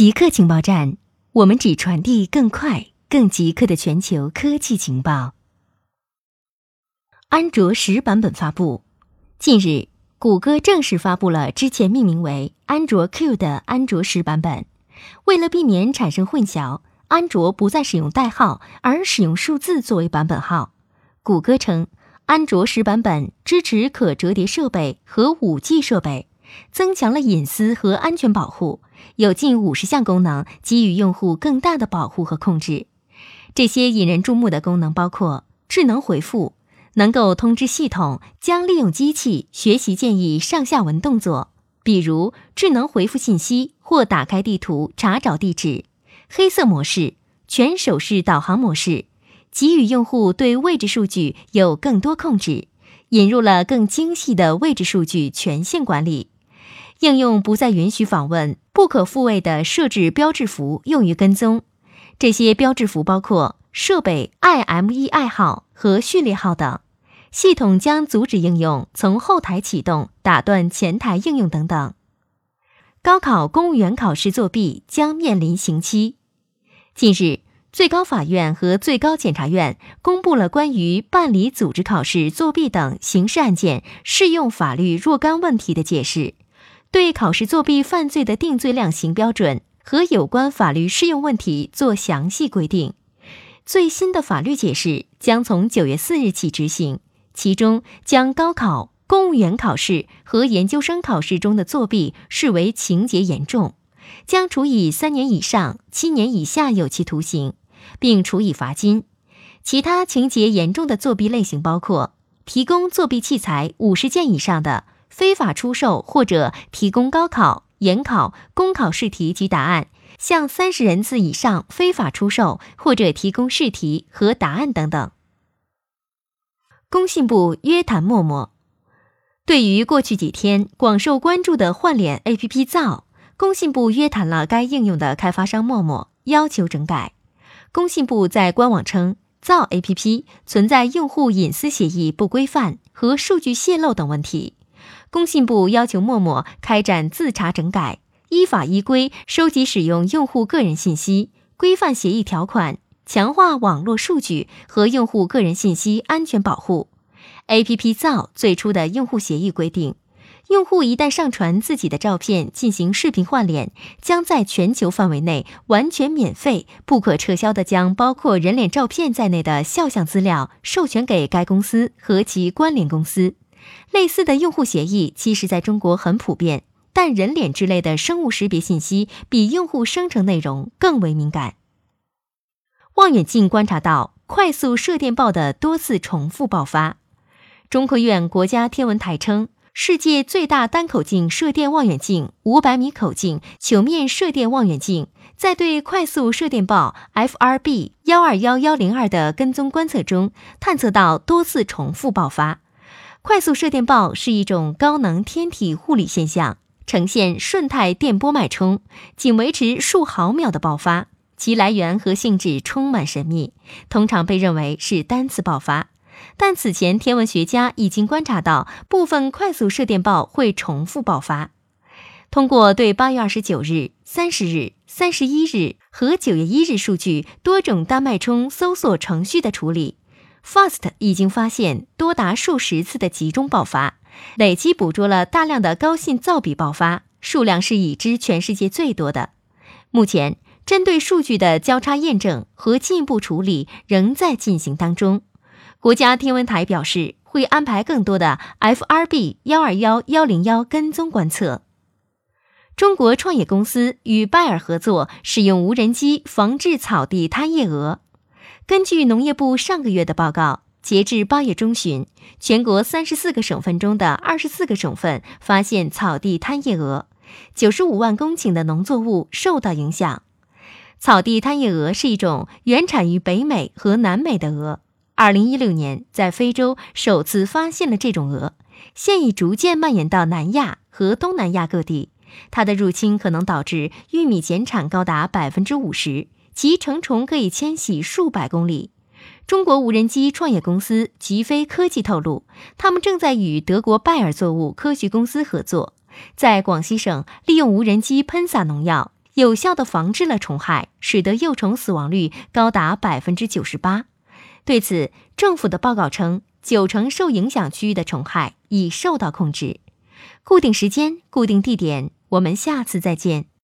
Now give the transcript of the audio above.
极客情报站，我们只传递更快、更极客的全球科技情报。安卓十版本发布。近日，谷歌正式发布了之前命名为安卓 Q 的安卓十版本。为了避免产生混淆，安卓不再使用代号，而使用数字作为版本号。谷歌称，安卓十版本支持可折叠设备和五 G 设备。增强了隐私和安全保护，有近五十项功能给予用户更大的保护和控制。这些引人注目的功能包括智能回复，能够通知系统将利用机器学习建议上下文动作，比如智能回复信息或打开地图查找地址；黑色模式、全手势导航模式，给予用户对位置数据有更多控制；引入了更精细的位置数据权限管理。应用不再允许访问不可复位的设置标志符用于跟踪，这些标志符包括设备 IMEI 号和序列号等。系统将阻止应用从后台启动，打断前台应用等等。高考公务员考试作弊将面临刑期。近日，最高法院和最高检察院公布了关于办理组织考试作弊等刑事案件适用法律若干问题的解释。对考试作弊犯罪的定罪量刑标准和有关法律适用问题做详细规定。最新的法律解释将从九月四日起执行，其中将高考、公务员考试和研究生考试中的作弊视为情节严重，将处以三年以上七年以下有期徒刑，并处以罚金。其他情节严重的作弊类型包括提供作弊器材五十件以上的。非法出售或者提供高考、研考、公考试题及答案，向三十人次以上非法出售或者提供试题和答案等等。工信部约谈陌陌，对于过去几天广受关注的换脸 APP 造，工信部约谈了该应用的开发商陌陌，要求整改。工信部在官网称，造 APP 存在用户隐私协议不规范和数据泄露等问题。工信部要求陌陌开展自查整改，依法依规收集使用用户个人信息，规范协议条款，强化网络数据和用户个人信息安全保护。A P P 造最初的用户协议规定，用户一旦上传自己的照片进行视频换脸，将在全球范围内完全免费、不可撤销的将包括人脸照片在内的肖像资料授权给该公司和其关联公司。类似的用户协议其实在中国很普遍，但人脸之类的生物识别信息比用户生成内容更为敏感。望远镜观察到快速射电暴的多次重复爆发。中科院国家天文台称，世界最大单口径射电望远镜五百米口径球面射电望远镜在对快速射电暴 FRB 幺二幺幺零二的跟踪观测中，探测到多次重复爆发。快速射电暴是一种高能天体物理现象，呈现瞬态电波脉冲，仅维持数毫秒的爆发。其来源和性质充满神秘，通常被认为是单次爆发。但此前天文学家已经观察到部分快速射电暴会重复爆发。通过对八月二十九日、三十日、三十一日和九月一日数据多种单脉冲搜索程序的处理。FAST 已经发现多达数十次的集中爆发，累计捕捉了大量的高信噪比爆发，数量是已知全世界最多的。目前，针对数据的交叉验证和进一步处理仍在进行当中。国家天文台表示，会安排更多的 FRB 幺二幺幺零幺跟踪观测。中国创业公司与拜耳合作，使用无人机防治草地贪夜蛾。根据农业部上个月的报告，截至八月中旬，全国三十四个省份中的二十四个省份发现草地贪夜蛾，九十五万公顷的农作物受到影响。草地贪夜蛾是一种原产于北美和南美的蛾，二零一六年在非洲首次发现了这种蛾，现已逐渐蔓延到南亚和东南亚各地。它的入侵可能导致玉米减产高达百分之五十。其成虫可以迁徙数百公里。中国无人机创业公司极飞科技透露，他们正在与德国拜耳作物科学公司合作，在广西省利用无人机喷洒农药，有效的防治了虫害，使得幼虫死亡率高达百分之九十八。对此，政府的报告称，九成受影响区域的虫害已受到控制。固定时间，固定地点，我们下次再见。